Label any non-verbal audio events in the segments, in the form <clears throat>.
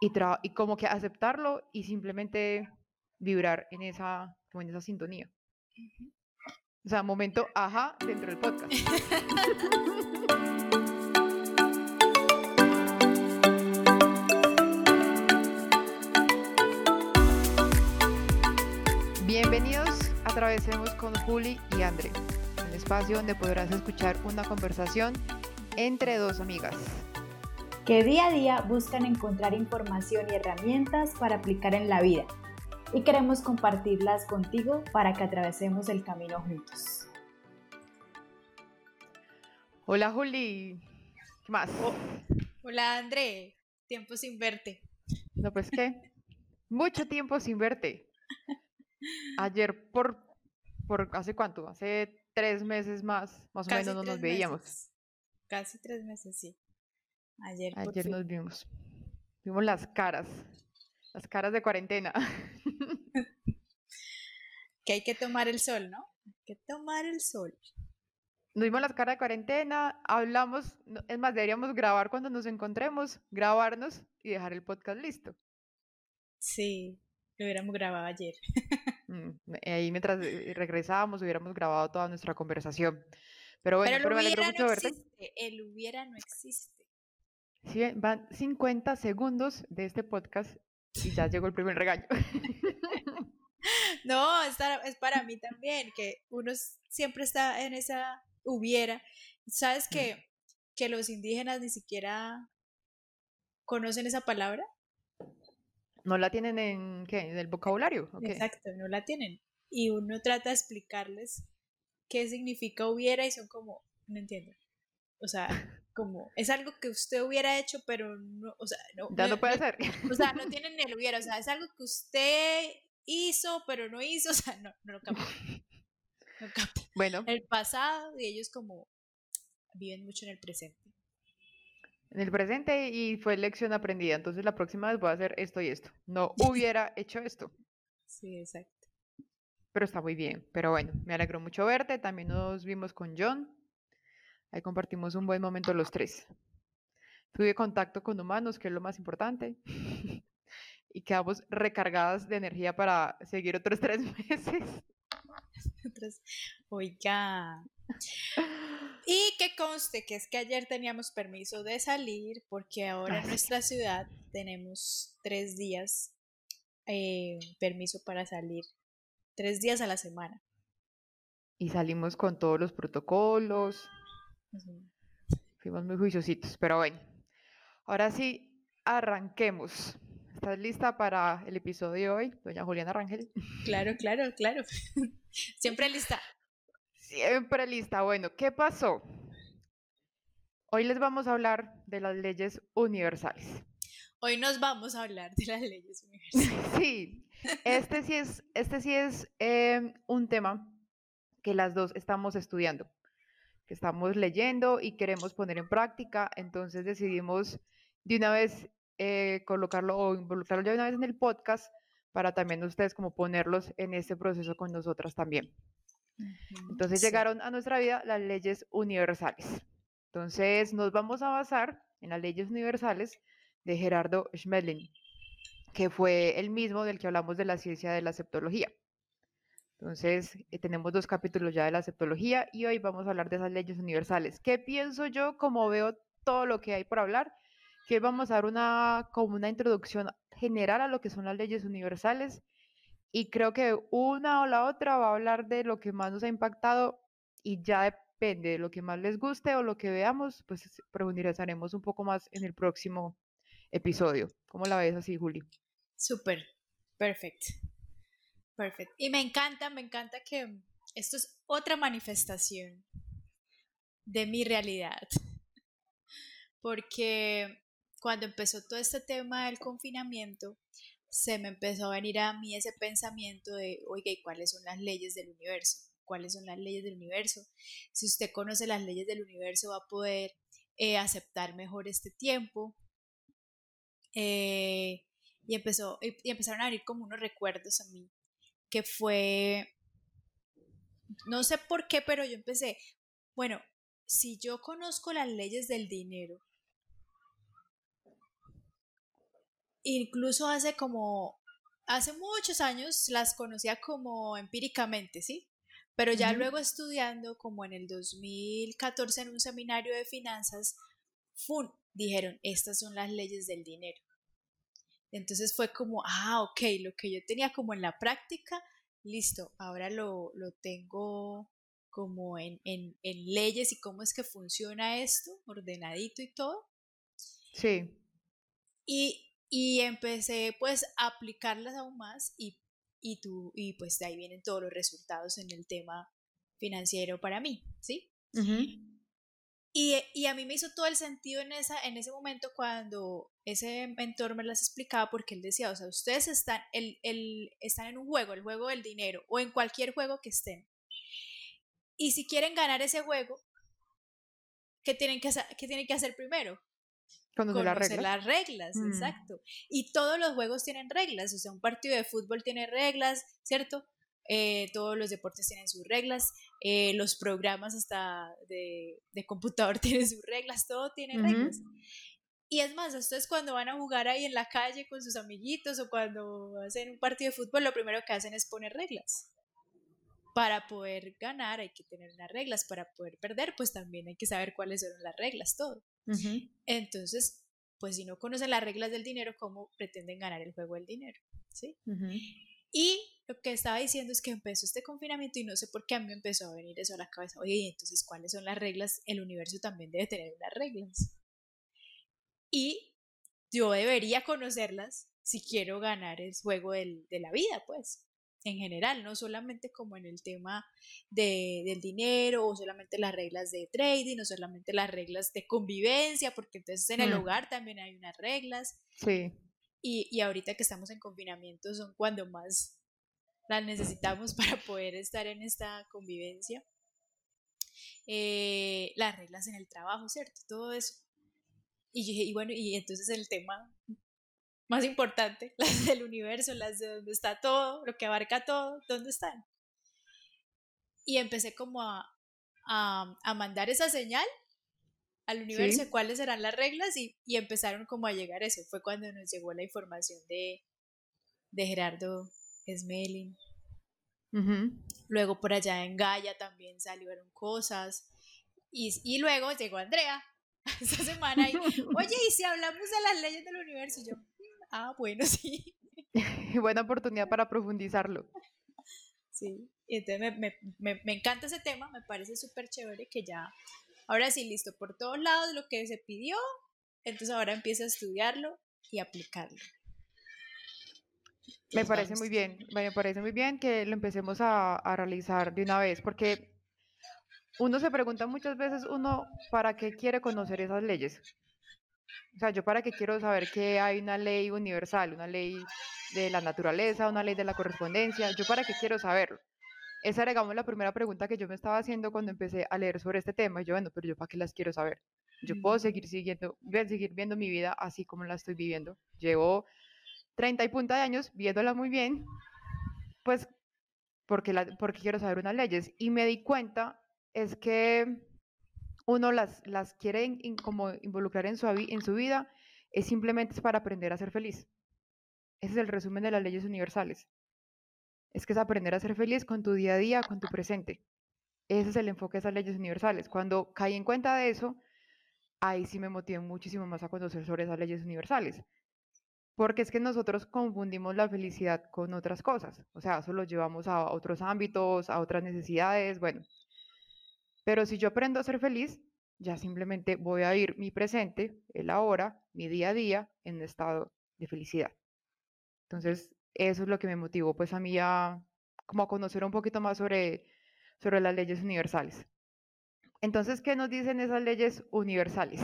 y, y como que aceptarlo y simplemente vibrar en esa, en esa sintonía. O sea, momento ajá dentro del podcast. Bienvenidos a Atravesemos con Juli y André, un espacio donde podrás escuchar una conversación entre dos amigas. Que día a día buscan encontrar información y herramientas para aplicar en la vida y queremos compartirlas contigo para que atravesemos el camino juntos. Hola Juli, ¿qué más? Oh, hola André, tiempo sin verte. No, pues qué, mucho tiempo sin verte. Ayer por, por ¿hace cuánto? Hace tres meses más, más o menos no nos veíamos. Casi tres meses, sí. Ayer, Ayer nos vimos. Vimos las caras. Las caras de cuarentena. <laughs> que hay que tomar el sol, ¿no? Hay que tomar el sol. Nos vimos las caras de cuarentena, hablamos, es más, deberíamos grabar cuando nos encontremos, grabarnos y dejar el podcast listo. Sí, lo hubiéramos grabado ayer. <laughs> Mm, ahí mientras eh, regresábamos hubiéramos grabado toda nuestra conversación. Pero bueno, pero, me alegro mucho no verte. El hubiera no existe. Sí, van 50 segundos de este podcast y ya llegó el primer regaño. <laughs> no, es para, mí también, que uno siempre está en esa hubiera. ¿Sabes mm. que, que los indígenas ni siquiera conocen esa palabra? ¿No la tienen en, ¿qué? en el vocabulario? Exacto, no la tienen. Y uno trata de explicarles qué significa hubiera y son como, no entiendo. O sea, como es algo que usted hubiera hecho, pero no, o sea, no. Ya no, puede ser. O sea, no tienen el hubiera, o sea, es algo que usted hizo, pero no hizo, <laughs> o sea, no, no lo capta. No capta. <laughs> Bueno. El pasado y ellos como viven mucho en el presente. En el presente y fue lección aprendida, entonces la próxima vez voy a hacer esto y esto. No <laughs> hubiera hecho esto. Sí, exacto. Pero está muy bien, pero bueno, me alegró mucho verte, también nos vimos con John, Ahí compartimos un buen momento los tres. Tuve contacto con humanos, que es lo más importante. <laughs> y quedamos recargadas de energía para seguir otros tres <laughs> meses. <laughs> Oiga. Y que conste que es que ayer teníamos permiso de salir porque ahora en nuestra ciudad tenemos tres días eh, permiso para salir. Tres días a la semana. Y salimos con todos los protocolos, Fuimos muy juiciositos, pero bueno. Ahora sí, arranquemos. ¿Estás lista para el episodio de hoy, doña Juliana Rangel? Claro, claro, claro. <laughs> Siempre lista. Siempre lista. Bueno, ¿qué pasó? Hoy les vamos a hablar de las leyes universales. Hoy nos vamos a hablar de las leyes <laughs> universales. Sí, este sí es, este sí es eh, un tema que las dos estamos estudiando que estamos leyendo y queremos poner en práctica, entonces decidimos de una vez eh, colocarlo o involucrarlo de una vez en el podcast para también ustedes como ponerlos en este proceso con nosotras también. Entonces llegaron a nuestra vida las leyes universales. Entonces nos vamos a basar en las leyes universales de Gerardo Schmeling, que fue el mismo del que hablamos de la ciencia de la septología. Entonces, eh, tenemos dos capítulos ya de la septología y hoy vamos a hablar de esas leyes universales. ¿Qué pienso yo como veo todo lo que hay por hablar? Que vamos a dar una, como una introducción general a lo que son las leyes universales y creo que una o la otra va a hablar de lo que más nos ha impactado y ya depende de lo que más les guste o lo que veamos, pues profundizaremos un poco más en el próximo episodio. ¿Cómo la ves así, Juli? Súper, perfecto. Perfecto. Y me encanta, me encanta que esto es otra manifestación de mi realidad. <laughs> Porque cuando empezó todo este tema del confinamiento, se me empezó a venir a mí ese pensamiento de, oiga, ¿y cuáles son las leyes del universo? ¿Cuáles son las leyes del universo? Si usted conoce las leyes del universo, va a poder eh, aceptar mejor este tiempo. Eh, y, empezó, y empezaron a venir como unos recuerdos a mí que fue, no sé por qué, pero yo empecé, bueno, si yo conozco las leyes del dinero, incluso hace como, hace muchos años las conocía como empíricamente, ¿sí? Pero ya luego estudiando, como en el 2014 en un seminario de finanzas, ¡fun! dijeron, estas son las leyes del dinero. Entonces fue como, ah, ok, lo que yo tenía como en la práctica, listo, ahora lo, lo tengo como en, en, en, leyes y cómo es que funciona esto, ordenadito y todo. Sí. Y, y empecé pues a aplicarlas aún más y, y, tú, y pues de ahí vienen todos los resultados en el tema financiero para mí, ¿sí? Y, y, a mí me hizo todo el sentido en, esa, en ese momento cuando ese mentor me las explicaba porque él decía, o sea, ustedes están, el, el, están en un juego, el juego del dinero o en cualquier juego que estén. Y si quieren ganar ese juego, ¿qué tienen que hacer, qué tienen que hacer primero? Conocer, las reglas. las reglas, mm. exacto. Y todos los juegos tienen reglas, o sea, un partido de fútbol tiene reglas, ¿cierto? Eh, todos los deportes tienen sus reglas, eh, los programas hasta de, de, computador <laughs> tienen sus reglas, todo tiene reglas. Y es más, ustedes cuando van a jugar ahí en la calle con sus amiguitos o cuando hacen un partido de fútbol, lo primero que hacen es poner reglas. Para poder ganar hay que tener unas reglas, para poder perder pues también hay que saber cuáles son las reglas, todo. Entonces, pues si no conocen las reglas del dinero, ¿cómo pretenden ganar el juego del dinero? ¿Sí? Y lo que estaba diciendo es que empezó este confinamiento y no sé por qué a mí me empezó a venir eso a la cabeza. Oye, entonces, ¿cuáles son las reglas? El universo también debe tener unas reglas. Y yo debería conocerlas si quiero ganar el juego del, de la vida, pues, en general, no solamente como en el tema de, del dinero o solamente las reglas de trading o solamente las reglas de convivencia, porque entonces en el mm. hogar también hay unas reglas. Sí. Y, y ahorita que estamos en confinamiento son cuando más las necesitamos <laughs> para poder estar en esta convivencia. Eh, las reglas en el trabajo, ¿cierto? Todo eso. Y, y bueno, y entonces el tema más importante, <laughs> las del universo, las de donde está todo, lo que abarca todo, ¿dónde están? Y empecé como a, a, a mandar esa señal al universo cuáles serán las reglas y, y, empezaron como a llegar eso. Fue cuando nos llegó la información de, de Gerardo Smelling. Luego por allá en Gaia también salieron cosas. Y, y luego llegó Andrea <laughs> esa semana y, <laughs> oye, ¿y si hablamos de las leyes del universo? Y yo, ah, bueno, <laughs> sí. Buena oportunidad para profundizarlo. Sí, y entonces me, me, me encanta ese tema, me parece súper chévere que ya Ahora sí, listo, por todos lados lo que se pidió, entonces ahora empieza a estudiarlo y aplicarlo. Me parece muy bien, me parece muy bien que lo empecemos a, a, realizar de una vez, porque uno se pregunta muchas veces, uno, ¿para qué quiere conocer esas leyes? O sea, yo para qué quiero saber que hay una ley universal, una ley de la naturaleza, una ley de la correspondencia, yo para qué quiero saberlo. Esa digamos, la primera pregunta que yo me estaba haciendo cuando empecé a leer sobre este tema. Y yo, bueno, pero yo para qué las quiero saber. Yo puedo seguir siguiendo, seguir viendo mi vida así como la estoy viviendo. Llevo 30 y punta de años viéndola muy bien, pues porque, la, porque quiero saber unas leyes. Y me di cuenta es que uno las, las quiere como involucrar en su, en su vida, es simplemente para aprender a ser feliz. Ese es el resumen de las leyes universales es que es aprender a ser feliz con tu día a día, con tu presente. Ese es el enfoque de esas leyes universales. Cuando caí en cuenta de eso, ahí sí me motivé muchísimo más a conocer sobre esas leyes universales. Porque es que nosotros confundimos la felicidad con otras cosas. O sea, eso lo llevamos a otros ámbitos, a otras necesidades, bueno. Pero si yo aprendo a ser feliz, ya simplemente voy a ir mi presente, el ahora, mi día a día, en un estado de felicidad. Entonces, eso es lo que me motivó pues a mí a como a conocer un poquito más sobre, sobre las leyes universales. Entonces, ¿qué nos dicen esas leyes universales?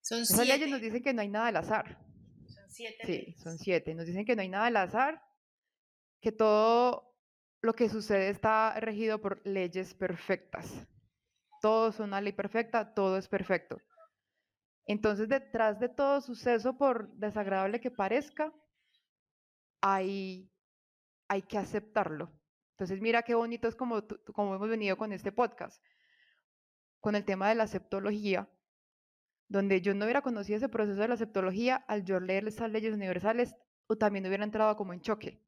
Son esas leyes nos dicen que no hay nada al azar. Siete. Sí, son siete. Nos dicen que no hay nada al azar, que todo lo que sucede está regido por leyes perfectas. Todo es una ley perfecta, todo es perfecto. Entonces, detrás de todo suceso, por desagradable que parezca, hay, hay que aceptarlo. Entonces, mira qué bonito es como, como hemos venido con este podcast, con el tema de la aceptología, donde yo no hubiera conocido ese proceso de la septología, al yo leer estas leyes universales, o también hubiera entrado como en choque.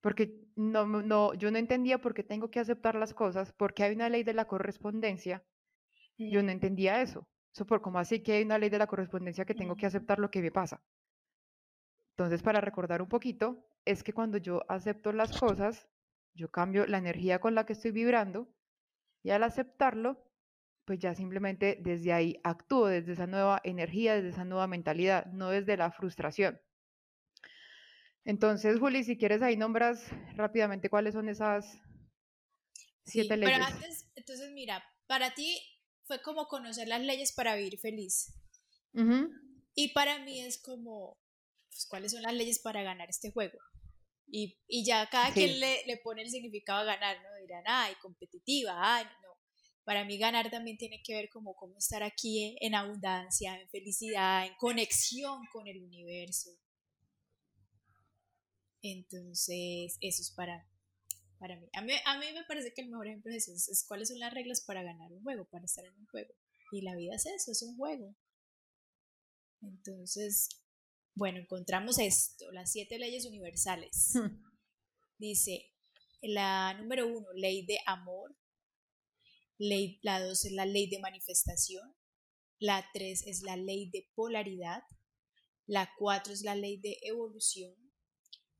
Porque no, no, yo no entendía por qué tengo que aceptar las cosas, porque hay una ley de la correspondencia. Yo no entendía eso. Eso por como así que hay una ley de la correspondencia que tengo que aceptar lo que me pasa. Entonces, para recordar un poquito, es que cuando yo acepto las cosas, yo cambio la energía con la que estoy vibrando y al aceptarlo, pues ya simplemente desde ahí actúo, desde esa nueva energía, desde esa nueva mentalidad, no desde la frustración. Entonces, Juli, si quieres ahí nombras rápidamente cuáles son esas siete leyes. Pero antes, entonces mira, para ti fue como conocer las leyes para vivir feliz. Y para mí es como, pues, ¿cuáles son las leyes para ganar este juego? Y, y ya cada quien le, le, pone el significado a ganar, ¿no? Dirán, ay, competitiva, ay. Para mí ganar también tiene que ver como cómo estar aquí en abundancia, en felicidad, en conexión con el universo. Entonces, eso es para, para mí. A, mí. a mí me parece que el mejor ejemplo es eso, es cuáles son las reglas para ganar un juego, para estar en un juego. Y la vida es eso, es un juego. Entonces, bueno, encontramos esto, las siete leyes universales. Hmm. Dice, la número uno, ley de amor. La dos es la ley de manifestación. La tres es la ley de polaridad. La cuatro es la ley de evolución.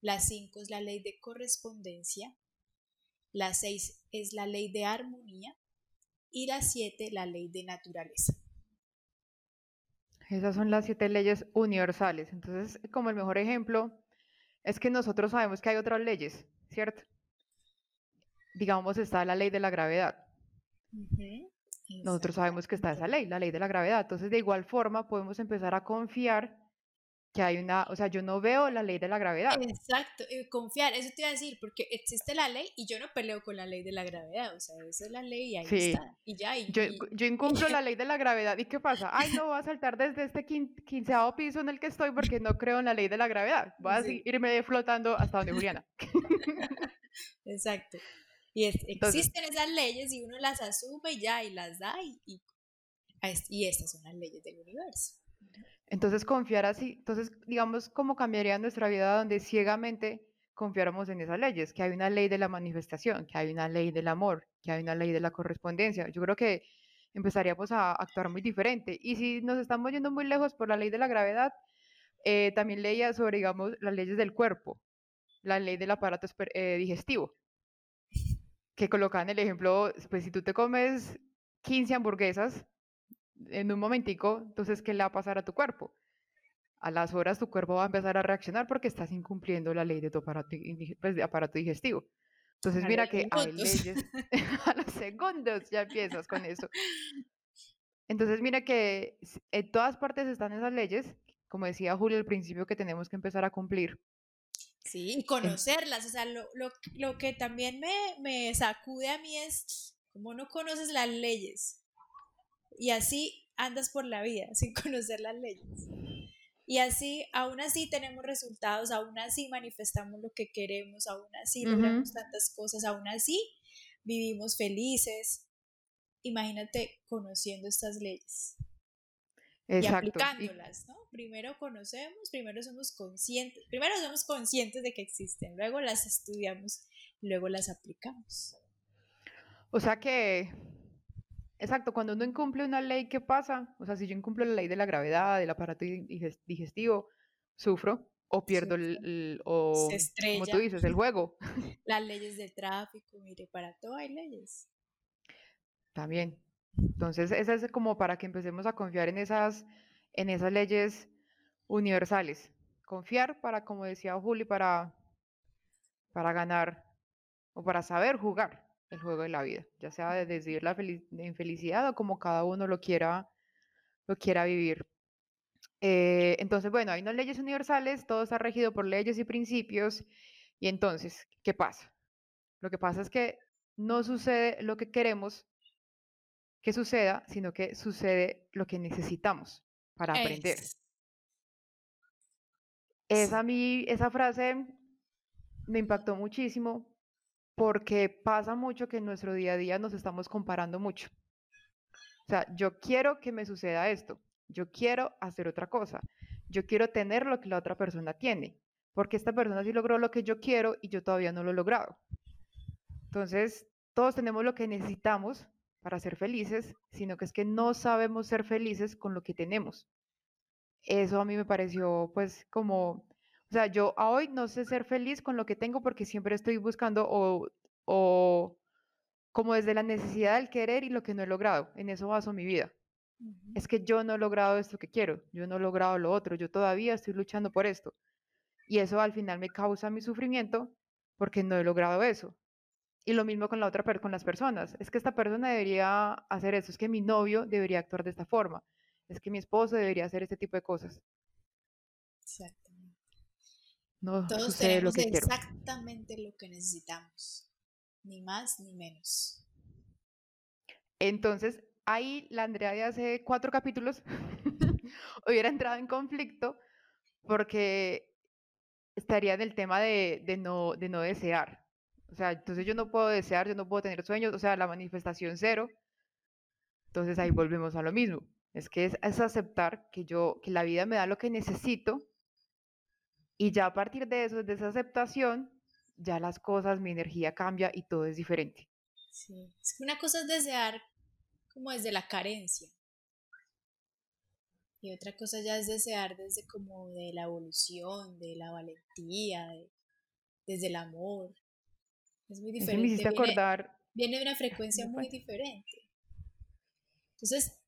La cinco es la ley de correspondencia. La seis es la ley de armonía. Y la siete, la ley de naturaleza. Esas son las siete leyes universales. Entonces, como el mejor ejemplo es que nosotros sabemos que hay otras leyes, ¿cierto? Digamos, está la ley de la gravedad. Nosotros sabemos que está esa ley, la ley de la gravedad. Entonces, de igual forma, podemos empezar a confiar que hay una, o sea, yo no veo la ley de la gravedad. Exacto, confiar, eso te iba a decir, porque existe la ley y yo no peleo con la ley de la gravedad, o sea, esa es la ley y ahí está, y ya. Y, yo, yo incumplo la <laughs> ley de la gravedad, ¿y qué pasa? Ay, no, voy a saltar desde este quinceavo piso en el que estoy porque no creo en la ley de la gravedad, voy a irme flotando hasta donde Juliana. <laughs> Exacto. Y existen esas leyes y uno las asume y ya, y las da, y, y estas son las leyes del universo. Entonces, confiar así, entonces, digamos, ¿cómo cambiaría nuestra vida donde ciegamente confiáramos en esas leyes? Que hay una ley de la manifestación, que hay una ley del amor, que hay una ley de la correspondencia. Yo creo que empezaríamos a actuar muy diferente. Y si nos estamos yendo muy lejos por la ley de la gravedad, eh, también leía sobre, digamos, las leyes del cuerpo, la ley del aparato eh, digestivo, que colocaban el ejemplo, pues si tú te comes 15 hamburguesas, en un momentico, entonces, ¿qué le va a pasar a tu cuerpo? A las horas tu cuerpo va a empezar a reaccionar porque estás incumpliendo la ley de tu aparato, pues, de aparato digestivo. Entonces, mira que hay leyes, <laughs> <laughs> a los segundos ya empiezas con eso. Entonces, mira que en todas partes están esas leyes, como decía Julio al principio, que tenemos que empezar a cumplir. Sí, y conocerlas. O sea, lo, lo, lo que también me, me sacude a mí es cómo no conoces las leyes. Y así andas por la vida <laughs> sin conocer las leyes. Y así, aún así tenemos resultados, aún así manifestamos lo que queremos, aún así logramos tantas cosas, aún así vivimos felices. Imagínate conociendo estas leyes. Y aplicándolas, ¿no? Primero conocemos, primero somos conscientes, primero somos conscientes de que existen, luego las estudiamos, luego las aplicamos. O sea que Exacto, cuando uno incumple una ley, ¿qué pasa? O sea, si yo incumplo la ley de la gravedad, del aparato digestivo, sufro o pierdo el, o, como tú dices, el juego. <laughs> Las leyes de tráfico, mire, para todo hay leyes. También. Entonces, esa es como para que empecemos a confiar en esas, en esas leyes universales. Confiar para, como decía Juli, para, para ganar o para saber jugar el juego de la vida, ya sea de decidir la infelicidad o como cada uno lo quiera, lo quiera vivir. Eh, entonces, bueno, hay unas leyes universales, todo está regido por leyes y principios, y entonces, ¿qué pasa? Lo que pasa es que no sucede lo que queremos que suceda, sino que sucede lo que necesitamos para aprender. Esa, mí, esa frase me impactó muchísimo porque pasa mucho que en nuestro día a día nos estamos comparando mucho. O sea, yo quiero que me suceda esto, yo quiero hacer otra cosa, yo quiero tener lo que la otra persona tiene, porque esta persona sí logró lo que yo quiero y yo todavía no lo he logrado. Entonces, todos tenemos lo que necesitamos para ser felices, sino que es que no sabemos ser felices con lo que tenemos. Eso a mí me pareció pues como, o sea, yo a hoy no sé ser feliz con lo que tengo porque siempre estoy buscando o, o como desde la necesidad del querer y lo que no he logrado. En eso baso mi vida. Es que yo no he logrado esto que quiero, yo no he logrado lo otro, yo todavía estoy luchando por esto. Y eso al final me causa mi sufrimiento porque no he logrado eso. Y lo mismo con la otra con las personas. Es que esta persona debería hacer eso, es que mi novio debería actuar de esta forma, es que mi esposo debería hacer este tipo de cosas. Exactamente. No Todos tenemos exactamente lo que necesitamos, ni más ni menos. Entonces, ahí la Andrea de hace cuatro capítulos <laughs> hubiera entrado en conflicto porque estaría en el tema de, de, no, de no desear. O sea, entonces yo no puedo desear, yo no puedo tener sueños, o sea, la manifestación cero. Entonces ahí volvemos a lo mismo. Es que es, aceptar que yo, que la vida me da lo que necesito y ya a partir de eso, de esa aceptación, ya las cosas, mi energía cambia y todo es diferente. Sí, es que una cosa es desear como desde la carencia y otra cosa ya es desear desde como de la evolución, de la valentía, desde el amor. Es muy diferente. me hiciste acordar. Viene de una frecuencia muy diferente. Entonces,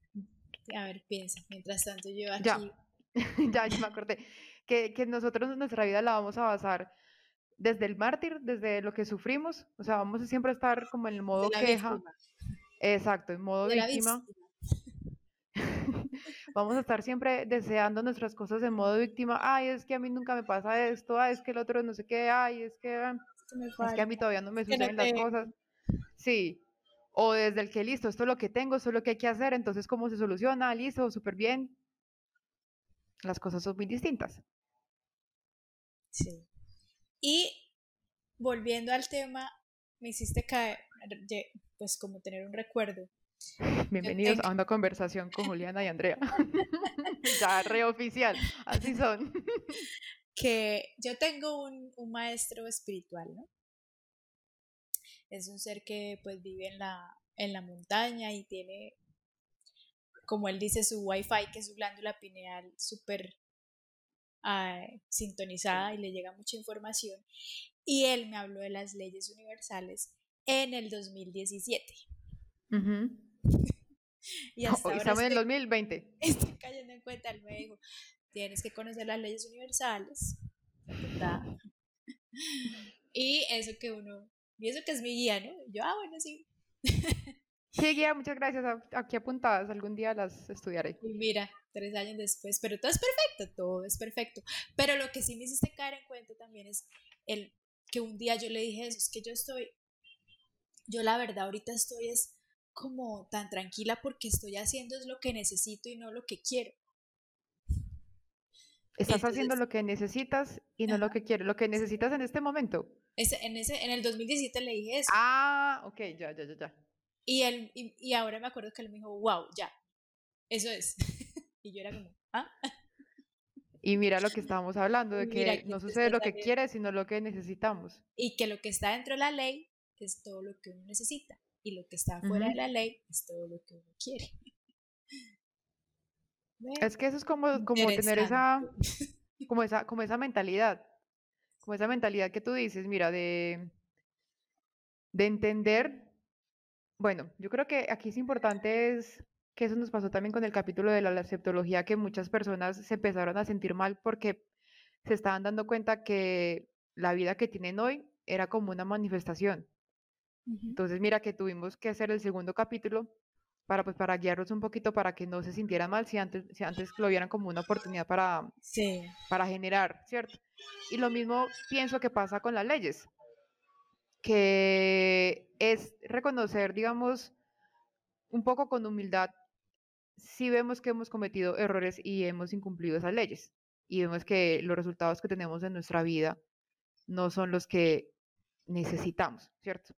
a ver, piensa, mientras tanto yo aquí... <laughs> Ya, ya, me acordé. Que, que nosotros nuestra vida la vamos a basar desde el mártir, desde lo que sufrimos, o sea, vamos a siempre estar como en el modo queja. Exacto, en modo víctima. <laughs> vamos a estar siempre deseando nuestras cosas en modo víctima. Ay, es que a mí nunca me pasa esto, ay, es que el otro no sé qué, ay, es que ah, es que a mí todavía no me suceden las cosas. Sí. O desde el que listo, esto es lo que tengo, esto es lo que hay que hacer, entonces cómo se soluciona, listo, súper bien. Las cosas son muy distintas. Sí. Y volviendo al tema, me hiciste caer, pues como tener un recuerdo. <laughs> Bienvenidos a una conversación con Juliana y Andrea. <laughs> <laughs> ya reoficial, así son que yo tengo un, maestro espiritual, ¿no? Es un ser que pues vive en la, en la montaña y tiene, como él dice, su wifi, que es su glándula pineal súper ah, sintonizada y le llega mucha información. Y él me habló de las leyes universales en el 2017. <laughs> y hasta <laughs> ahora estamos en el 2020. <laughs> Estoy cayendo en cuenta, él me dijo, tienes que conocer las leyes universales. <laughs> y eso que uno, y eso que es mi guía, ¿no? Yo, ah, bueno, sí. <laughs> Sí, guía, muchas gracias. Aquí apuntadas, algún día las estudiaré. Y mira, tres años después, pero todo es perfecto, todo es perfecto. Pero lo que sí me hiciste caer en cuenta también es el que un día yo le dije eso, es que yo estoy, yo la verdad ahorita estoy es como tan tranquila porque estoy haciendo es lo que necesito y no lo que quiero. Estás haciendo lo que necesitas y no lo que quieres, lo que necesitas en este momento. Ese, en, ese, en el 2017 le dije eso. Ah, ok, ya, ya, ya, ya. Y, él, y, ahora me acuerdo que él me dijo, wow, ya, eso es. <laughs> y yo era como, ¿ah? <laughs> Y mira lo que estábamos hablando, de que no sucede lo que quieres, sino lo que necesitamos. Y que lo que está dentro de la ley es todo lo que uno necesita. Y lo que está fuera de la ley es todo lo que uno quiere. Es que eso es como, como tener esa <laughs> como, esa, como esa mentalidad, como esa mentalidad que tú dices, mira, de, de entender, bueno, yo creo que aquí es importante es que eso nos pasó también con el capítulo de la aceptología, que muchas personas se empezaron a sentir mal porque se estaban dando cuenta que la vida que tienen hoy era como una manifestación. Entonces, mira que tuvimos que hacer el segundo capítulo para, pues, para guiarlos un poquito para que no se sintieran mal si antes, si antes lo vieran como una oportunidad para, para generar, ¿cierto? Y lo mismo pienso que pasa con las leyes, que es reconocer, digamos, un poco con humildad si vemos que hemos cometido errores y hemos incumplido esas leyes y vemos que los resultados que tenemos en nuestra vida no son los que necesitamos, ¿cierto?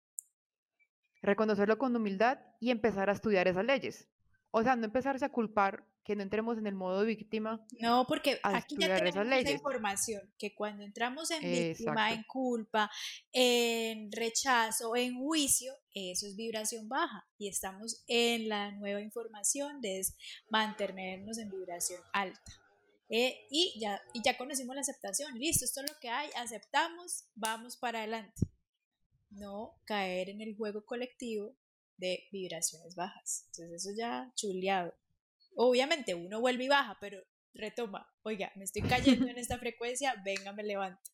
Reconocerlo con humildad y empezar a estudiar esas leyes. O sea, no empezarse a culpar, que no entremos en el modo de víctima. No, porque aquí ya tenemos esa información, que cuando entramos en víctima, en culpa, en rechazo, en juicio, eso es vibración baja. Y estamos en la nueva información de mantenernos en vibración alta. Eh, y, ya, y ya conocimos la aceptación, listo, esto es lo que hay, aceptamos, vamos para adelante. No caer en el juego colectivo de vibraciones bajas. Entonces eso ya chuleado. Obviamente uno vuelve y baja, pero retoma, oiga, me estoy cayendo en <laughs> esta frecuencia, venga, me levanto.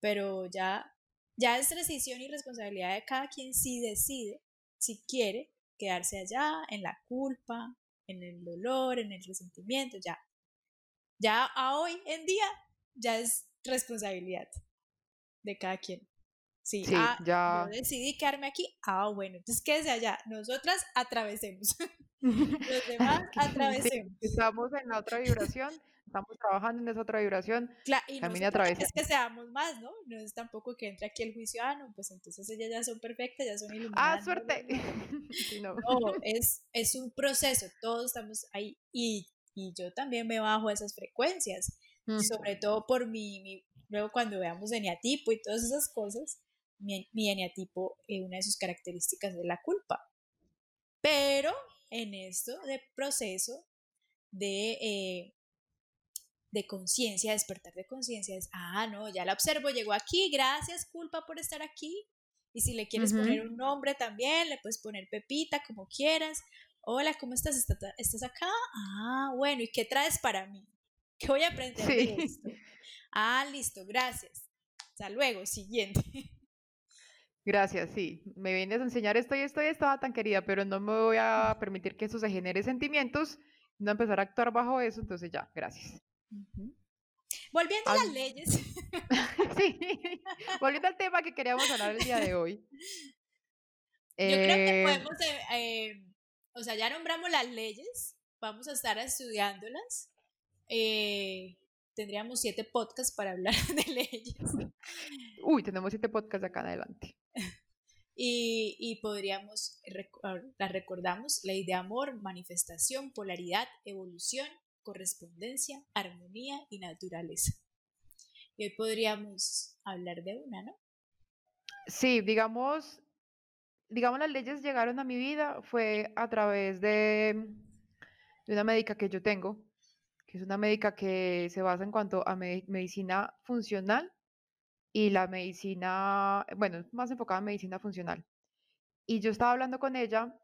Pero ya, ya es decisión y responsabilidad de cada quien si decide, si quiere quedarse allá, en la culpa, en el dolor, en el resentimiento, ya. Ya a hoy en día, ya es responsabilidad de cada quien. Sí, ah, ya. yo decidí quedarme aquí. Ah, bueno, entonces quédese allá. Nosotras atravesemos. <laughs> Los demás <laughs> atravesemos. estamos en la otra vibración, estamos trabajando en esa otra vibración. Claro, y no es que seamos más, ¿no? No es tampoco que entre aquí el juicio, ah, no, pues entonces ellas ya son perfectas, ya son ah, iluminadas. Ah, suerte. <laughs> no. no, es, es un proceso, todos estamos ahí y, y yo también me bajo a esas frecuencias, sobre todo por mi, mi, luego cuando veamos eneatipo y todas esas cosas, mi, mi eneatipo, eh, una de sus características es la culpa. Pero en esto de proceso de, eh, de conciencia, despertar de conciencia, es, ah, no, ya la observo, llegó aquí, gracias, culpa por estar aquí. Y si le quieres poner un nombre también, le puedes poner Pepita, como quieras. Hola, ¿cómo estás? ¿Estás acá? Ah, bueno, ¿y qué traes para mí? ¿Qué voy a aprender de esto? Ah, listo, gracias. Hasta luego, siguiente. <laughs> Gracias, sí. Me vienes a enseñar esto y esto y estaba tan querida, pero no me voy a permitir que eso se genere sentimientos, no empezar a actuar bajo eso, entonces ya, gracias. Volviendo a las leyes. <laughs> sí, volviendo al tema que queríamos hablar el día de hoy. Yo creo que eh, podemos, eh, eh, o sea, ya nombramos las leyes, vamos a estar estudiándolas. Eh, tendríamos siete podcasts para hablar <laughs> de leyes. Uy, tenemos siete podcasts acá en adelante. <laughs> Y, podríamos, la recordamos, ley de amor, manifestación, polaridad, evolución, correspondencia, armonía y naturaleza. Y hoy podríamos hablar de una, ¿no? Sí, digamos, digamos las leyes llegaron a mi vida fue a través de, de una médica que yo tengo, que es una médica que se basa en cuanto a medicina funcional y la medicina, bueno, más enfocada en medicina funcional. Y yo estaba hablando con ella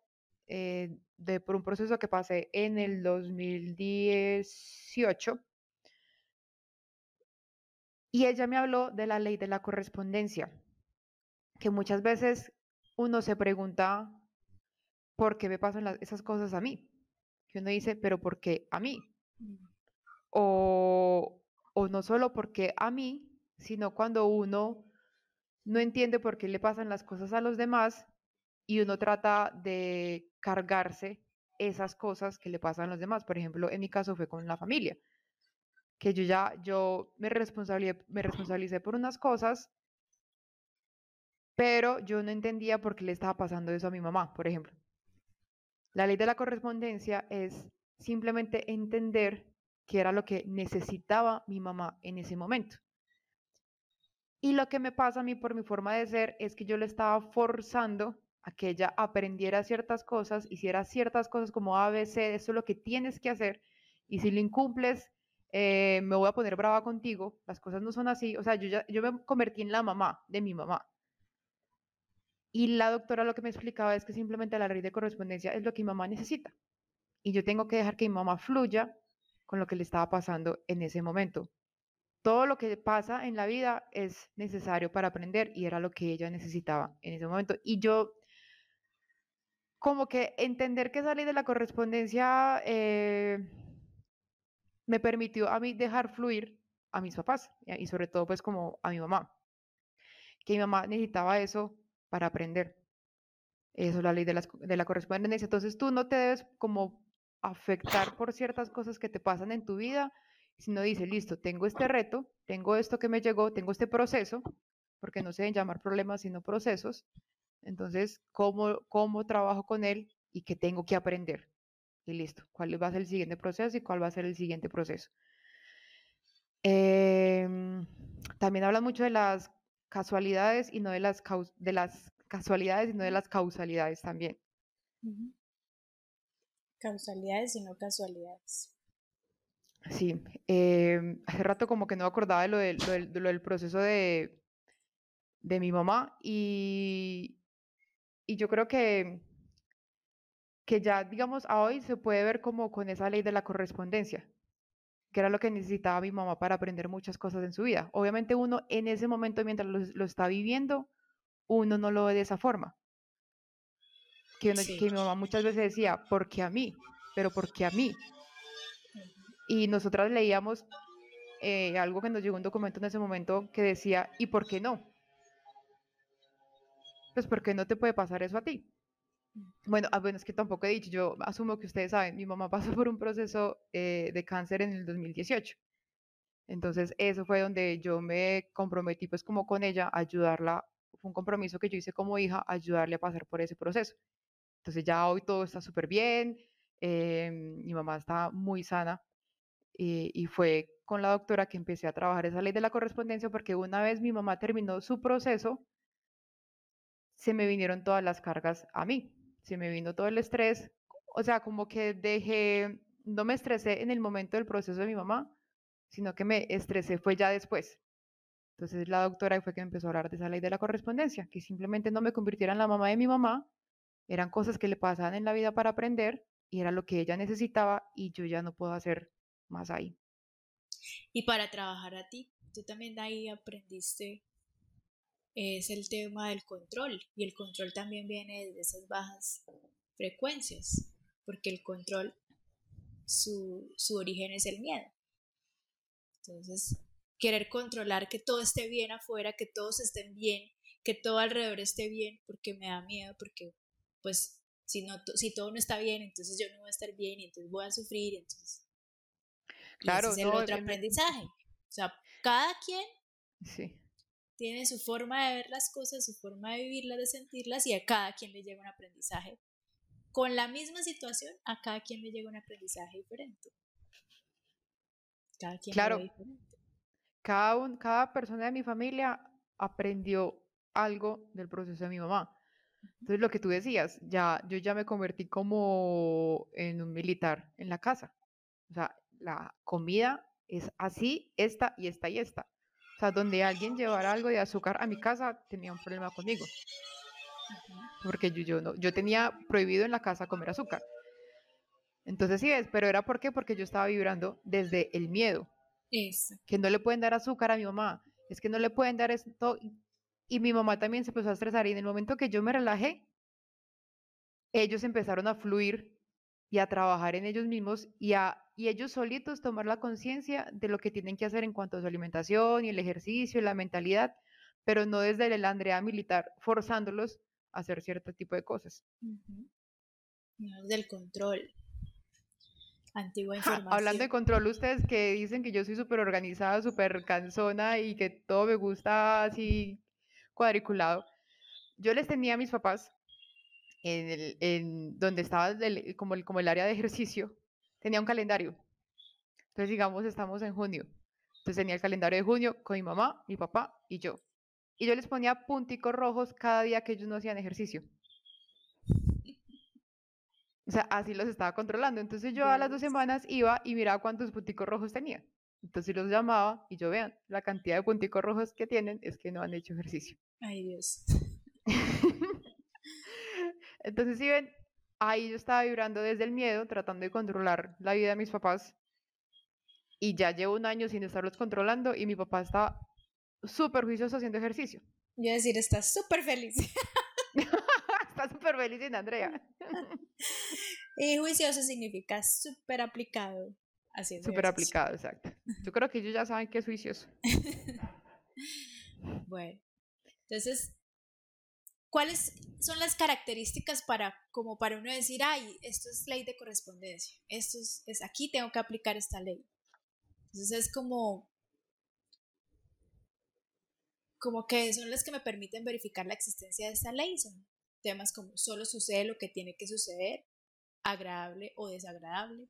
eh, de, por un proceso que pasé en el 2018 y ella me habló de la ley de la correspondencia, que muchas veces uno se pregunta por qué me pasan esas cosas a mí. Que uno dice, pero ¿por qué a mí? Mm o, no solo porque a mí, sino cuando uno no entiende por qué le pasan las cosas a los demás y uno trata de cargarse esas cosas que le pasan a los demás. Por ejemplo, en mi caso fue con la familia, que yo ya, yo me responsabilicé, me responsabilicé por unas cosas, pero yo no entendía por qué le estaba pasando eso a mi mamá, por ejemplo. La ley de la correspondencia es simplemente entender que era lo que necesitaba mi mamá en ese momento. Y lo que me pasa a mí por mi forma de ser es que yo le estaba forzando a que ella aprendiera ciertas cosas, hiciera ciertas cosas como ABC, eso es lo que tienes que hacer, y si lo incumples, eh, me voy a poner brava contigo, las cosas no son así, o sea, yo, ya, yo me convertí en la mamá de mi mamá. Y la doctora lo que me explicaba es que simplemente la ley de correspondencia es lo que mi mamá necesita. Y yo tengo que dejar que mi mamá fluya con lo que le estaba pasando en ese momento. Todo lo que pasa en la vida es necesario para aprender y era lo que ella necesitaba en ese momento. Y yo, como que entender que salí de la correspondencia eh, me permitió a mí dejar fluir a mis papás y sobre todo pues como a mi mamá. Que mi mamá necesitaba eso para aprender. Eso es la ley de, de la correspondencia. Entonces tú no te debes como afectar por ciertas cosas que te pasan en tu vida, sino dice, listo, tengo este reto, tengo esto que me llegó, tengo este proceso, porque no se deben llamar problemas, sino procesos. Entonces, ¿cómo, cómo trabajo con él y qué tengo que aprender? y listo. ¿Cuál va a ser el siguiente proceso y cuál va a ser el siguiente proceso? Em, también hablan mucho de las casualidades y no de las, de las casualidades y no de las causalidades también. Causalidades y no casualidades. Sí, em, hace rato como que no acordaba de lo, del, proceso de, de mi mamá y, y yo creo que, que ya, digamos, a hoy se puede ver como con esa ley de la correspondencia, que era lo que necesitaba mi mamá para aprender muchas cosas en su vida. Obviamente uno en ese momento, mientras lo, está viviendo, uno no lo ve de esa forma. Que, que mi mamá muchas veces decía, ¿por qué a mí? Pero ¿por qué a mí? Y nosotras leíamos eh, algo que nos llegó un documento en ese momento que decía, ¿y por qué no? Pues porque no te puede pasar eso a ti. Bueno, ah, bueno, es que tampoco he dicho, yo asumo que ustedes saben, mi mamá <laughs> pasó por un proceso eh, de cáncer en el 2018. Entonces, eso fue donde yo me comprometí pues como con ella ayudarla, fue un compromiso que yo hice como hija, ayudarle a pasar por ese proceso. Entonces ya hoy todo está súper bien, eh, mi mamá está muy sana y fue con la doctora que empecé a trabajar esa ley de la correspondencia porque una vez mi mamá terminó su proceso, se me vinieron todas las cargas a mí, se me vino todo el estrés, o sea, como que dejé, no me estresé en el momento del proceso de mi mamá, sino que me estresé fue ya después. Entonces la doctora fue que empezó a hablar de esa ley de la correspondencia, que simplemente no me convirtiera en la mamá de mi mamá, eran cosas que le pasaban en la vida para aprender y era lo que ella necesitaba y yo ya no puedo hacer más ahí. Y para trabajar a ti, tú también ahí aprendiste, es el tema del control, y el control también viene de esas bajas frecuencias, porque el control, su, su origen es el miedo. Entonces, querer controlar que todo esté bien afuera, que todos estén bien, que todo alrededor esté bien, porque me da miedo, porque pues si, no, si todo no está bien, entonces yo no voy a estar bien y entonces voy a sufrir, entonces Claro, es el otro aprendizaje. O sea, cada quien tiene su forma de ver las cosas, su forma de vivirlas, de sentirlas, y a cada quien le llega un aprendizaje. Con la misma situación, a cada quien le llega un aprendizaje diferente. Cada quien claro. diferente. Cada, cada persona de mi familia aprendió algo del proceso de mi mamá. Entonces, lo que tú decías, ya, yo ya me convertí como en un militar en la casa. O sea, la comida es así, esta y esta y esta. O sea, donde alguien llevara algo de azúcar a mi casa, tenía un problema conmigo. Porque yo, yo, no, yo tenía prohibido en la casa comer azúcar. Entonces sí es, pero era por qué? Porque yo estaba vibrando desde el miedo. Que no le pueden dar azúcar a mi mamá. Es que no le pueden dar esto. Y mi mamá también se empezó a estresar. Y en el momento que yo me relajé, ellos empezaron a fluir y a trabajar en ellos mismos y a y ellos solitos tomar la conciencia de lo que tienen que hacer en cuanto a su alimentación y el ejercicio y la mentalidad, pero no desde el Andrea militar forzándolos a hacer cierto tipo de cosas. No del control. Antigua información. <laughs> hablando de control, ustedes que dicen que yo soy súper organizada, súper cansona y que todo me gusta así cuadriculado. Yo les tenía a mis papás en, el, en donde estaba como, el, como el área de ejercicio, tenía un calendario. Entonces, digamos, estamos en junio. Entonces tenía el calendario de junio con mi mamá, mi papá y yo. Y yo les ponía punticos rojos cada día que ellos no hacían ejercicio. O sea, así los estaba controlando. Entonces yo a las dos semanas iba y miraba cuántos punticos rojos tenía. Entonces los llamaba y yo vean, la cantidad de punticos rojos que tienen es que no han hecho ejercicio. Ay Dios. Entonces si ven, ahí yo estaba vibrando desde el miedo, tratando de controlar la vida de mis papás. Y ya llevo un año sin estarlos controlando y mi papá está súper juicioso haciendo ejercicio. Yo decir, está súper feliz. <laughs> está súper feliz en Andrea. <laughs> y juicioso significa súper aplicado. Haciendo súper aplicado, exacto. Yo creo que ellos ya saben que es juicioso. <laughs> bueno, entonces ¿Cuáles son las características para, como para uno decir, ay, esto es ley de correspondencia, esto es, es aquí tengo que aplicar esta ley? Entonces es como, como que son las que me permiten verificar la existencia de esta ley, son temas como solo sucede lo que tiene que suceder, agradable o desagradable.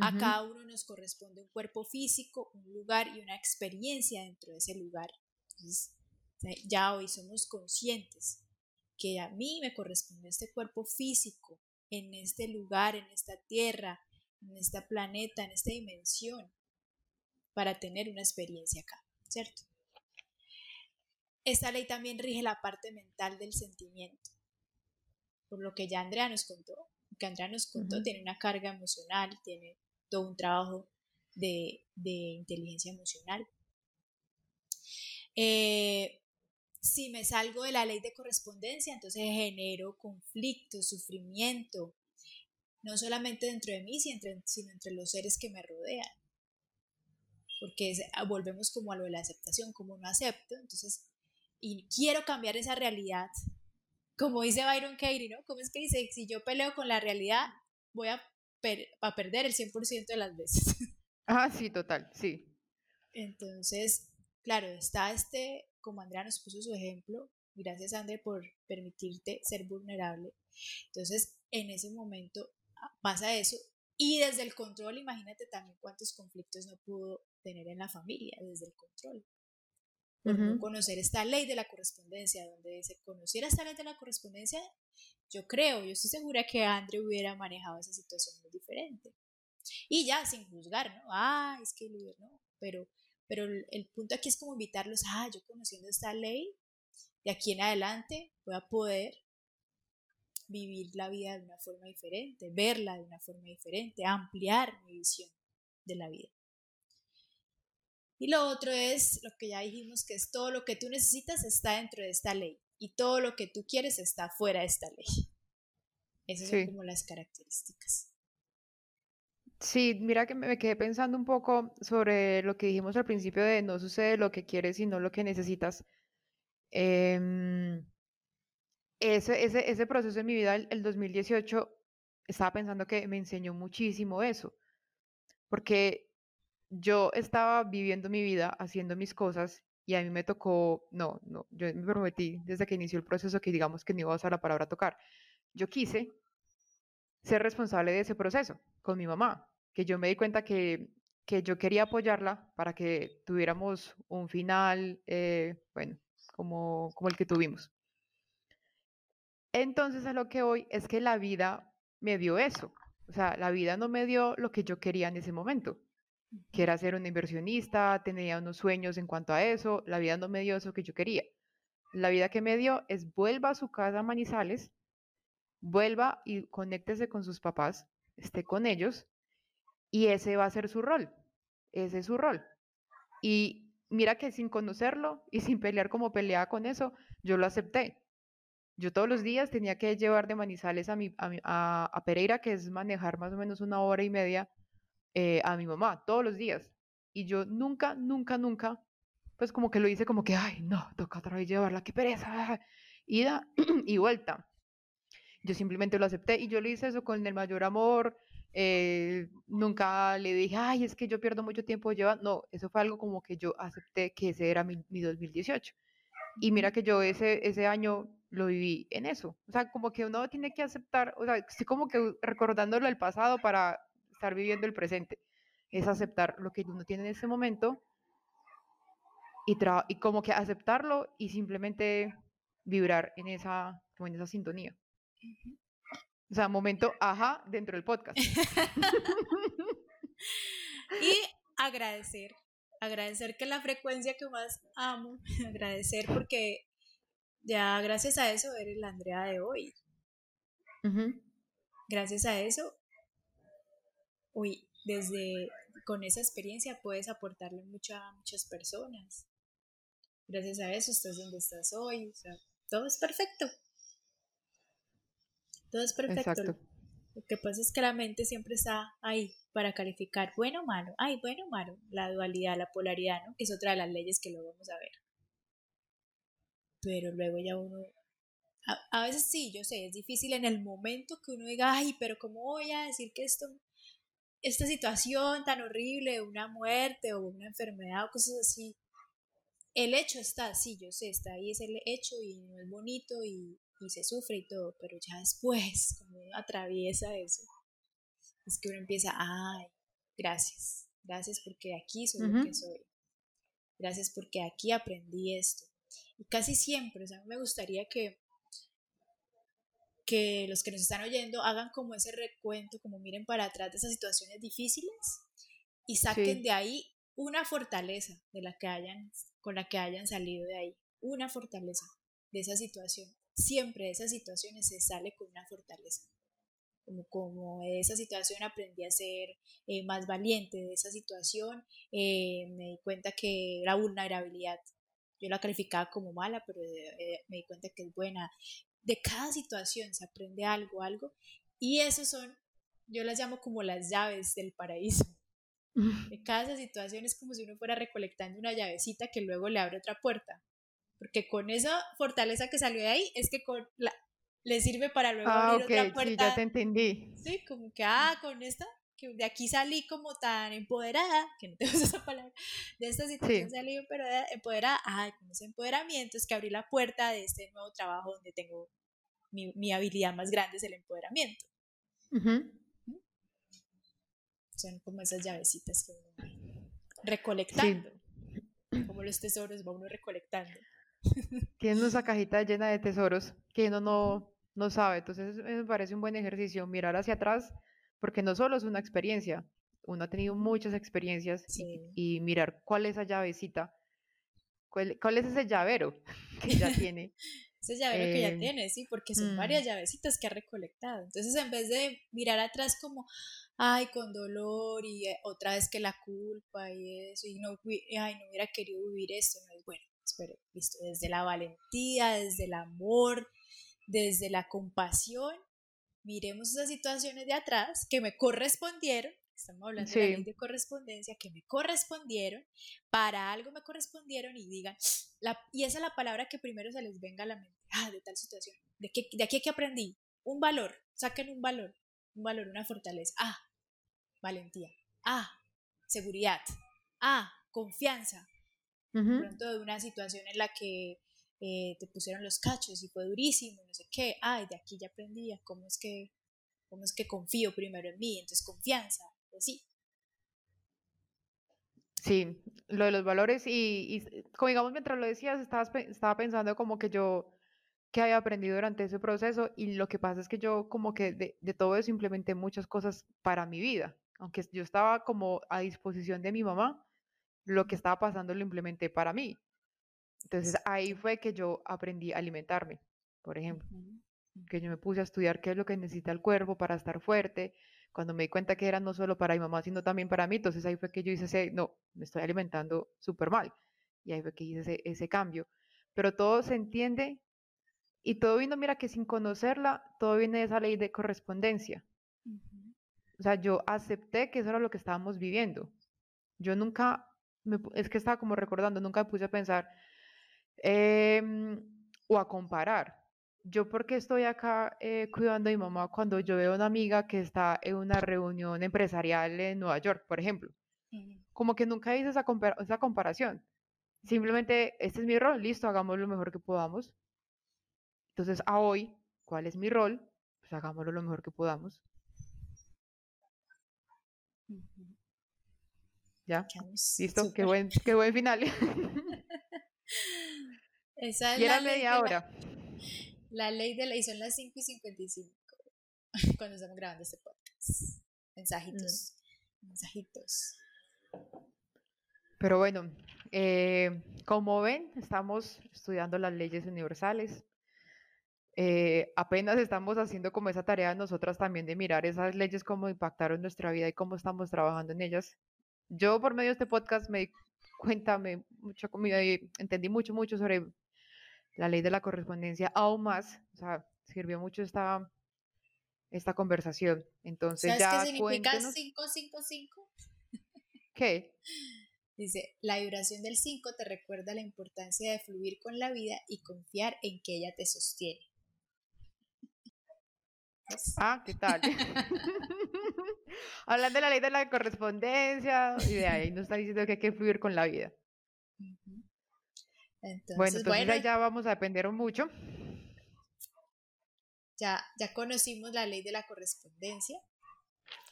A cada uno nos corresponde un cuerpo físico, un lugar y una experiencia dentro de ese lugar. Entonces, ya hoy somos conscientes que a mí me corresponde este cuerpo físico en este lugar, en esta tierra, en este planeta, en esta dimensión, para tener una experiencia acá, ¿cierto? Esta ley también rige la parte mental del sentimiento, por lo que ya Andrea nos contó, que Andrea nos contó, tiene una carga emocional, tiene todo un trabajo de, inteligencia emocional. Eh, si me salgo de la ley de correspondencia, entonces genero conflicto, sufrimiento, no solamente dentro de mí, sino entre, los seres que me rodean. Porque ah, volvemos como a lo de la aceptación, como no acepto, entonces, y quiero cambiar esa realidad. Como dice Byron Katie, ¿no? ¿Cómo es que dice? Si yo peleo con la realidad, voy a, a perder el 100% de las veces. Ah, sí, total, sí. Entonces, claro, está este, como Andrea nos puso su ejemplo, gracias Andrea por permitirte ser vulnerable. Entonces, en ese momento pasa eso. Y desde el control, imagínate también cuántos conflictos no pudo tener en la familia, desde el control. Por no conocer esta ley de la correspondencia, donde se conociera esta ley de la correspondencia, yo creo, yo estoy segura que Andrew hubiera manejado esa situación muy diferente. Y ya, sin juzgar, ¿no? Ah, es que no, pero, pero el punto aquí es como invitarlos, ah, yo conociendo esta ley, de aquí en adelante voy a poder vivir la vida de una forma diferente, verla de una forma diferente, ampliar mi visión de la vida. Y lo otro es lo que ya dijimos, que es todo lo que tú necesitas está dentro de esta ley y todo lo que tú quieres está fuera de esta ley. Esas son como las características. Sí, mira que me quedé pensando un poco sobre lo que dijimos al principio de no sucede lo que quieres, sino lo que necesitas. Eh, ese, ese, ese proceso en mi vida, el, 2018, estaba pensando que me enseñó muchísimo eso, porque yo estaba viviendo mi vida, haciendo mis cosas, y a mí me tocó, no, no, yo me prometí desde que inició el proceso que digamos que no iba a usar la palabra tocar. Yo quise ser responsable de ese proceso con mi mamá, que yo me di cuenta que, que yo quería apoyarla para que tuviéramos un final, eh, bueno, como, como el que tuvimos. Entonces a lo que voy es que la vida me dio eso. O sea, la vida no me dio lo que yo quería en ese momento, que era ser una inversionista, tenía unos sueños en cuanto a eso, la vida no me dio eso que yo quería. La vida que me dio es vuelva a su casa Manizales, vuelva y conéctese con sus papás, esté con ellos, y ese va a ser su rol, ese es su rol. Y mira que sin conocerlo y sin pelear como peleaba con eso, yo lo acepté. Yo todos los días tenía que llevar de Manizales a, mi, a, Pereira, que es manejar más o menos una hora y media eh, a mi mamá, todos los días. Y yo nunca, nunca, nunca, pues como que lo hice como que, ay, no, toca otra vez llevarla, qué pereza, ida <clears throat> y vuelta. Yo simplemente lo acepté y yo le hice eso con el mayor amor. Eh, nunca le dije, ay, es que yo pierdo mucho tiempo llevando. No, eso fue algo como que yo acepté que ese era mi, mi 2018. Y mira que yo ese, ese año lo viví en eso. O sea, como que uno tiene que aceptar, o sea, estoy como que recordándolo el pasado para estar viviendo el presente. Es aceptar lo que uno tiene en ese momento y, y como que aceptarlo y simplemente vibrar en esa, en esa sintonía. O sea, momento ajá dentro del podcast. <laughs> y agradecer, agradecer que la frecuencia que más amo, <laughs> agradecer porque ya gracias a eso eres la Andrea de hoy. Gracias a eso, hoy desde con esa experiencia puedes aportarle mucho a muchas personas. Gracias a eso estás donde estás hoy. O sea, todo es perfecto. Todo es perfecto. Lo que pasa es que la mente siempre está ahí para calificar bueno o malo. Ay, bueno o malo. La dualidad, la polaridad, ¿no? Que es otra de las leyes que lo vamos a ver pero luego ya uno, a, veces sí, yo sé, es difícil en el momento que uno diga, ay, pero ¿cómo voy a decir que esto, esta situación tan horrible, una muerte o una enfermedad o cosas así, el hecho está, sí, yo sé, está ahí, es el hecho y no es bonito y, y se sufre y todo, pero ya después, <laughs> cuando uno atraviesa eso, es que uno empieza, ay, gracias, gracias porque aquí soy lo que soy, gracias porque aquí aprendí esto. Y casi siempre, o sea, me gustaría que, que los que nos están oyendo hagan como ese recuento, como miren para atrás de esas situaciones difíciles y saquen de ahí una fortaleza de la que hayan, con la que hayan salido de ahí, una fortaleza de esa situación. Siempre de esas situaciones se sale con una fortaleza. Como, como de esa situación aprendí a ser eh, más valiente, de esa situación eh, me di cuenta que la vulnerabilidad yo la calificaba como mala, pero eh, me di cuenta que es buena. De cada situación se aprende algo, algo, y esos son, yo las llamo como las llaves del paraíso. <laughs> De cada situación es como si uno fuera recolectando una llavecita que luego le abre otra puerta. Porque con esa fortaleza que salió de ahí es que con la, le sirve para luego ah, abrir otra puerta. Sí, ya te entendí. Sí, como que, ah, con esta, que de aquí salí como tan empoderada, que no tengo <laughs> esa palabra, de esta situación salí empoderada, ah, con ese empoderamiento es que abrí la puerta de este nuevo trabajo donde tengo mi, mi habilidad más grande es el empoderamiento. Son como esas llavecitas que uno va recolectando. Como los tesoros va uno recolectando. Tiene esa cajita llena de tesoros que uno no, no sabe. Entonces me parece un buen ejercicio mirar hacia atrás, porque no solo es una experiencia, uno ha tenido muchas experiencias y, mirar cuál es esa llavecita, cuál, cuál es ese llavero <laughs> que ya tiene. <laughs> ese llavero que ya eh, tiene, sí, porque son varias mm. llavecitas que ha recolectado. Entonces, en vez de mirar atrás como, ay, con dolor y eh, otra vez que la culpa y eso, y no, ay, no hubiera querido vivir esto, no es bueno, espere, listo, desde la valentía, desde el amor, desde la compasión, miremos esas situaciones de atrás que me correspondieron, estamos hablando de la ley de correspondencia, que me correspondieron, para algo me correspondieron y digan, <sniffs> la, y esa es la palabra que primero se les venga a la mente, ah, de tal situación, de, qué, de aquí que aprendí, un valor, saquen un valor, un valor, una fortaleza, ah, valentía, ah, seguridad, ah, confianza, pronto de una situación en la que eh, te pusieron los cachos y fue durísimo, no sé qué, ay, de aquí ya aprendí, cómo es que, cómo es que confío primero en mí, entonces confianza, así. Sí, lo de los valores y, como digamos mientras lo decías, estabas, estaba pensando como que yo que había aprendido durante ese proceso y lo que pasa es que yo como que de, de todo eso implementé muchas cosas para mi vida, aunque yo estaba como a disposición de mi mamá, lo que estaba pasando lo implementé para mí. Entonces ahí fue que yo aprendí a alimentarme, por ejemplo, que yo me puse a estudiar qué es lo que necesita el cuerpo para estar fuerte. Cuando me di cuenta que era no solo para mi mamá, sino también para mí, entonces ahí fue que yo hice ese, no, me estoy alimentando súper mal. Y ahí fue que hice ese, ese cambio. Pero todo se entiende y todo vino, mira que sin conocerla, todo viene de esa ley de correspondencia. O sea, yo acepté que eso era lo que estábamos viviendo. Yo nunca, es que estaba como recordando, nunca me puse a pensar em, o a comparar. Yo porque estoy acá eh, cuidando a mi mamá cuando yo veo a una amiga que está en una reunión empresarial en Nueva York, por ejemplo. Como que nunca hice esa, esa comparación. Simplemente, este es mi rol, listo, hagamos lo mejor que podamos. Entonces, a hoy, ¿cuál es mi rol? Pues hagámoslo lo mejor que podamos. ¿Ya? ¿Listo? Qué buen, qué buen final. <laughs> Esa es y era media hora. La, ley de la... Y son las 5 y 55 <laughs> cuando estamos grabando este podcast. Mensajitos. Mm. Mensajitos. Pero bueno, eh, como ven, estamos estudiando las leyes universales. Eh, apenas estamos haciendo como esa tarea nosotras también de mirar esas leyes, cómo impactaron nuestra vida y cómo estamos trabajando en ellas. Yo por medio de este podcast me di cuenta, me mucho, entendí mucho, mucho sobre la ley de la correspondencia, aún más, o sea, sirvió mucho esta, esta conversación. Entonces ¿Sabes ya qué significa 555? ¿Qué? Dice, la vibración del 5 te recuerda la importancia de fluir con la vida y confiar en que ella te sostiene. Ah, ¿qué tal? <laughs> <laughs> Hablando de la ley de la correspondencia y de ahí nos está diciendo que hay que fluir con la vida. bueno, entonces ya vamos a depender mucho. ya, ya conocimos la ley de la correspondencia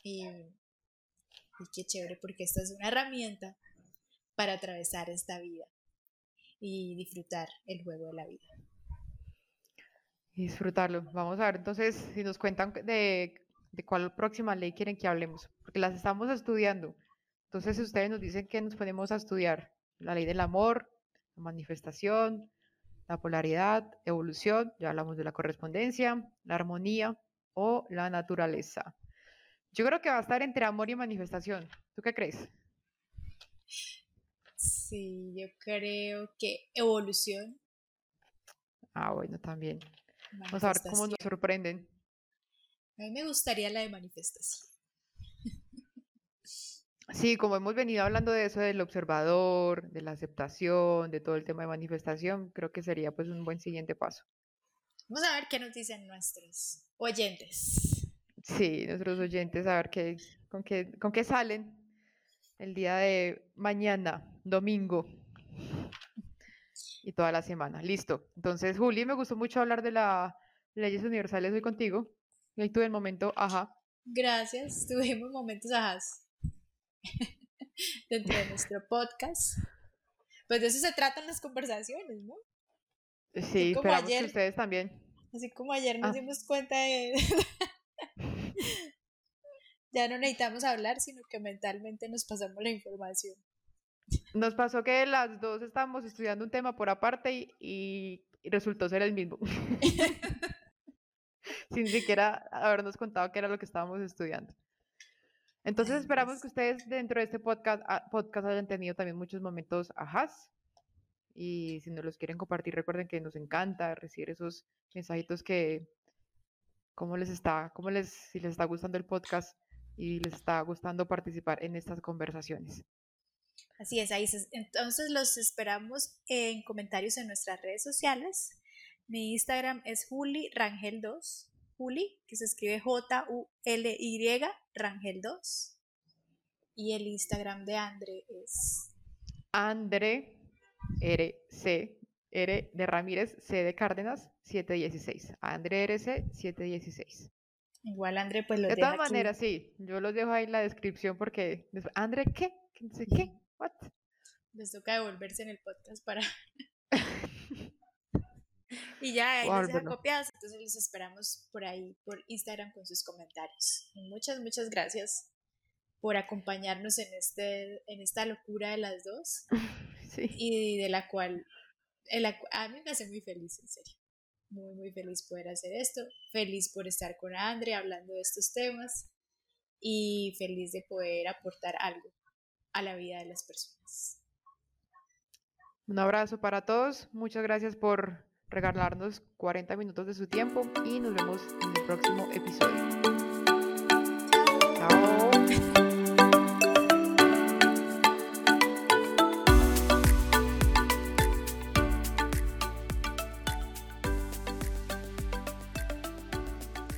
y, y qué chévere porque esta es una herramienta para atravesar esta vida y disfrutar el juego de la vida. Disfrutarlo. Vamos a ver entonces si nos cuentan de, de cuál próxima ley quieren que hablemos, porque las estamos estudiando. Entonces, si ustedes nos dicen que nos ponemos a estudiar la ley del amor, la manifestación, la polaridad, evolución, ya hablamos de la correspondencia, la armonía o la naturaleza. Yo creo que va a estar entre amor y manifestación. ¿Tú qué crees? Sí, yo creo que evolución. Ah, bueno, también. Vamos a ver cómo nos sorprenden. A mí me gustaría la de manifestación. Sí, como hemos venido hablando de eso del observador, de la aceptación, de todo el tema de manifestación, creo que sería pues un buen siguiente paso. Vamos a ver qué nos dicen nuestros oyentes. Sí, nuestros oyentes, a ver qué, con, qué, con qué salen el día de mañana, domingo y toda la semana. Listo. Entonces, Juli, me gustó mucho hablar de las leyes universales hoy contigo. Y ahí tuve el momento, ajá. Gracias, <laughs> tuvimos momentos ajá <laughs> dentro de nuestro podcast. Pues de eso se tratan las conversaciones, ¿no? Sí, esperamos que ustedes también. Así como ayer nos ah. dimos cuenta de... <laughs> ya no necesitamos hablar, sino que mentalmente nos pasamos la información. Nos pasó que las dos estábamos estudiando un tema por aparte y, resultó ser el mismo. Sin siquiera habernos contado qué era lo que estábamos estudiando. Entonces esperamos que ustedes dentro de este podcast, ah, podcast hayan tenido también muchos momentos ajás. Y si nos los quieren compartir, recuerden que nos encanta recibir esos mensajitos que, cómo les está, cómo les, si les está gustando el podcast y les está gustando participar en estas conversaciones. Así es, ahí entonces los esperamos en comentarios en nuestras redes sociales. Mi Instagram es Juli Rangel 2, Juli, que se escribe J-U-L-Y Rangel 2. Y el Instagram de Andre es Andre R C R de Ramírez C de Cárdenas 716. Andre RC 716. Igual Andre pues lo De todas maneras, sí, yo los dejo ahí en la descripción porque Andre ¿qué? ¿Qué? ¿Qué? <laughs> What? Les toca devolverse en el podcast para <laughs> Y ya ahí les copiados, entonces los esperamos por ahí, por Instagram con sus comentarios. Muchas, muchas gracias por acompañarnos en, este, en esta locura de las dos. <laughs> Sí. Y de la cual a mí me hace muy feliz, en serio. Muy, muy feliz poder hacer esto. Feliz por estar con Andre hablando de estos temas. Y feliz de poder aportar algo a la vida de las personas. Un abrazo para todos. Muchas gracias por regalarnos 40 minutos de su tiempo y nos vemos en el próximo episodio.